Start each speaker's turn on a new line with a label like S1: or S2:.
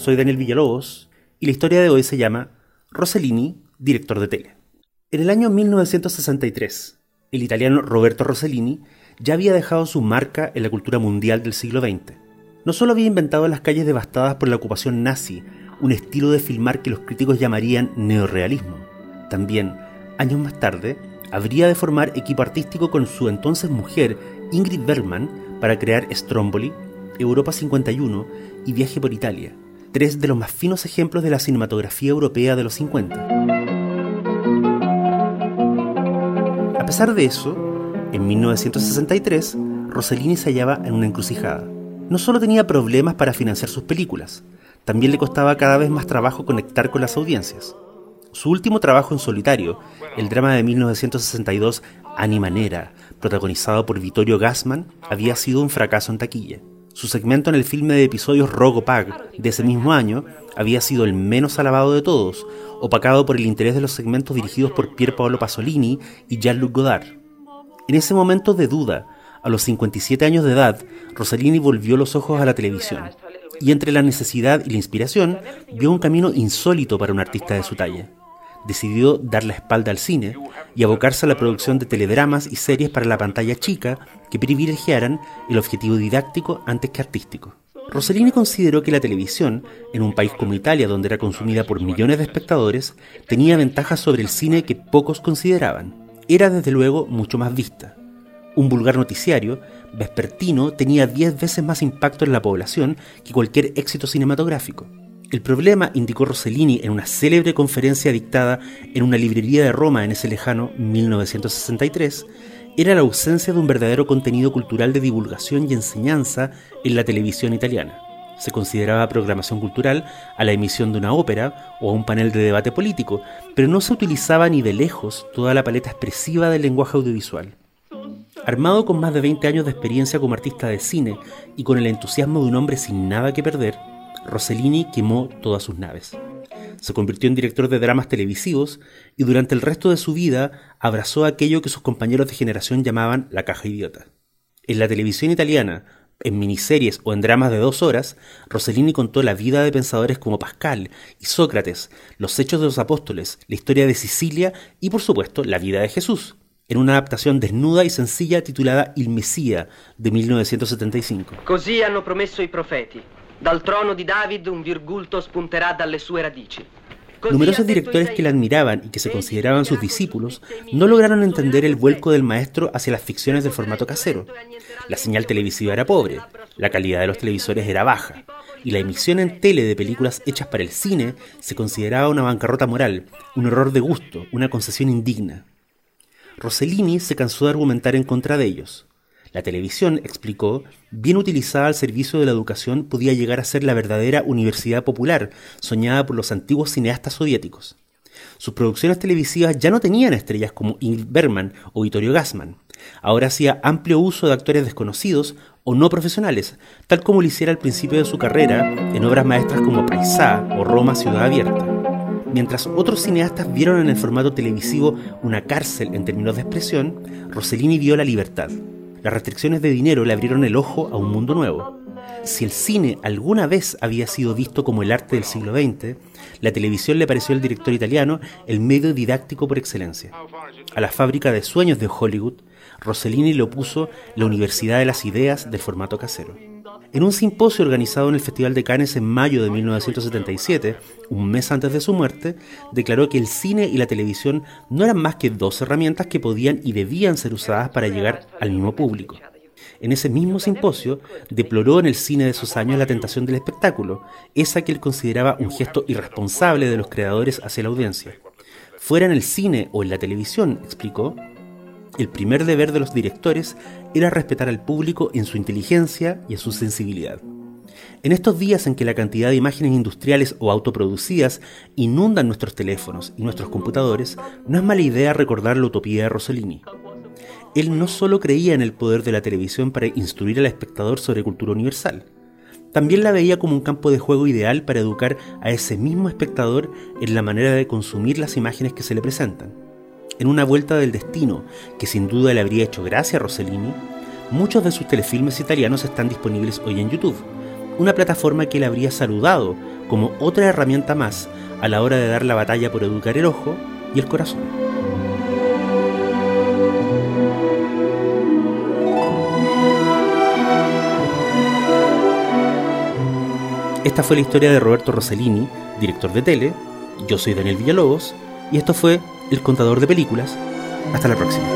S1: Soy Daniel Villalobos y la historia de hoy se llama Rossellini, director de tele. En el año 1963, el italiano Roberto Rossellini ya había dejado su marca en la cultura mundial del siglo XX. No solo había inventado las calles devastadas por la ocupación nazi, un estilo de filmar que los críticos llamarían neorealismo, también, años más tarde, habría de formar equipo artístico con su entonces mujer, Ingrid Bergman, para crear Stromboli, Europa 51 y Viaje por Italia, tres de los más finos ejemplos de la cinematografía europea de los 50. A pesar de eso, en 1963, Rossellini se hallaba en una encrucijada. No solo tenía problemas para financiar sus películas, también le costaba cada vez más trabajo conectar con las audiencias. Su último trabajo en solitario, el drama de 1962 Animanera, protagonizado por Vittorio Gassman, había sido un fracaso en taquilla. Su segmento en el filme de episodios Rogo Pag de ese mismo año había sido el menos alabado de todos, opacado por el interés de los segmentos dirigidos por Pier Paolo Pasolini y Jean-Luc Godard. En ese momento de duda, a los 57 años de edad, Rossellini volvió los ojos a la televisión y entre la necesidad y la inspiración vio un camino insólito para un artista de su talla decidió dar la espalda al cine y abocarse a la producción de teledramas y series para la pantalla chica que privilegiaran el objetivo didáctico antes que artístico. Rossellini consideró que la televisión, en un país como Italia donde era consumida por millones de espectadores, tenía ventajas sobre el cine que pocos consideraban. Era desde luego mucho más vista. Un vulgar noticiario, vespertino, tenía 10 veces más impacto en la población que cualquier éxito cinematográfico. El problema, indicó Rossellini en una célebre conferencia dictada en una librería de Roma en ese lejano 1963, era la ausencia de un verdadero contenido cultural de divulgación y enseñanza en la televisión italiana. Se consideraba programación cultural a la emisión de una ópera o a un panel de debate político, pero no se utilizaba ni de lejos toda la paleta expresiva del lenguaje audiovisual. Armado con más de 20 años de experiencia como artista de cine y con el entusiasmo de un hombre sin nada que perder, Rossellini quemó todas sus naves. Se convirtió en director de dramas televisivos y durante el resto de su vida abrazó aquello que sus compañeros de generación llamaban la caja idiota. En la televisión italiana, en miniseries o en dramas de dos horas, Rossellini contó la vida de pensadores como Pascal y Sócrates, los hechos de los apóstoles, la historia de Sicilia y, por supuesto, la vida de Jesús, en una adaptación desnuda y sencilla titulada Il Messia de 1975.
S2: Così hanno promesso i profeti. Dal trono di David un virgulto spunterà dalle sue radici.
S1: Numerosos directores que la admiraban y que se consideraban sus discípulos no lograron entender el vuelco del maestro hacia las ficciones del formato casero. La señal televisiva era pobre, la calidad de los televisores era baja, y la emisión en tele de películas hechas para el cine se consideraba una bancarrota moral, un error de gusto, una concesión indigna. Rossellini se cansó de argumentar en contra de ellos. La televisión, explicó, bien utilizada al servicio de la educación podía llegar a ser la verdadera universidad popular, soñada por los antiguos cineastas soviéticos. Sus producciones televisivas ya no tenían estrellas como Ingrid Bergman o Vittorio Gassman. Ahora hacía amplio uso de actores desconocidos o no profesionales, tal como lo hiciera al principio de su carrera en obras maestras como Paisá o Roma Ciudad Abierta. Mientras otros cineastas vieron en el formato televisivo una cárcel en términos de expresión, Rossellini vio la libertad. Las restricciones de dinero le abrieron el ojo a un mundo nuevo. Si el cine alguna vez había sido visto como el arte del siglo XX, la televisión le pareció al director italiano el medio didáctico por excelencia. A la fábrica de sueños de Hollywood, Rossellini le opuso la Universidad de las Ideas del formato casero. En un simposio organizado en el Festival de Cannes en mayo de 1977, un mes antes de su muerte, declaró que el cine y la televisión no eran más que dos herramientas que podían y debían ser usadas para llegar al mismo público. En ese mismo simposio, deploró en el cine de esos años la tentación del espectáculo, esa que él consideraba un gesto irresponsable de los creadores hacia la audiencia. Fuera en el cine o en la televisión, explicó, el primer deber de los directores era respetar al público en su inteligencia y en su sensibilidad. En estos días en que la cantidad de imágenes industriales o autoproducidas inundan nuestros teléfonos y nuestros computadores, no es mala idea recordar la utopía de Rossellini. Él no solo creía en el poder de la televisión para instruir al espectador sobre cultura universal, también la veía como un campo de juego ideal para educar a ese mismo espectador en la manera de consumir las imágenes que se le presentan. En una vuelta del destino, que sin duda le habría hecho gracia a Rossellini, muchos de sus telefilmes italianos están disponibles hoy en YouTube, una plataforma que él habría saludado como otra herramienta más a la hora de dar la batalla por educar el ojo y el corazón. Esta fue la historia de Roberto Rossellini, director de tele. Yo soy Daniel Villalobos y esto fue El Contador de Películas. Hasta la próxima.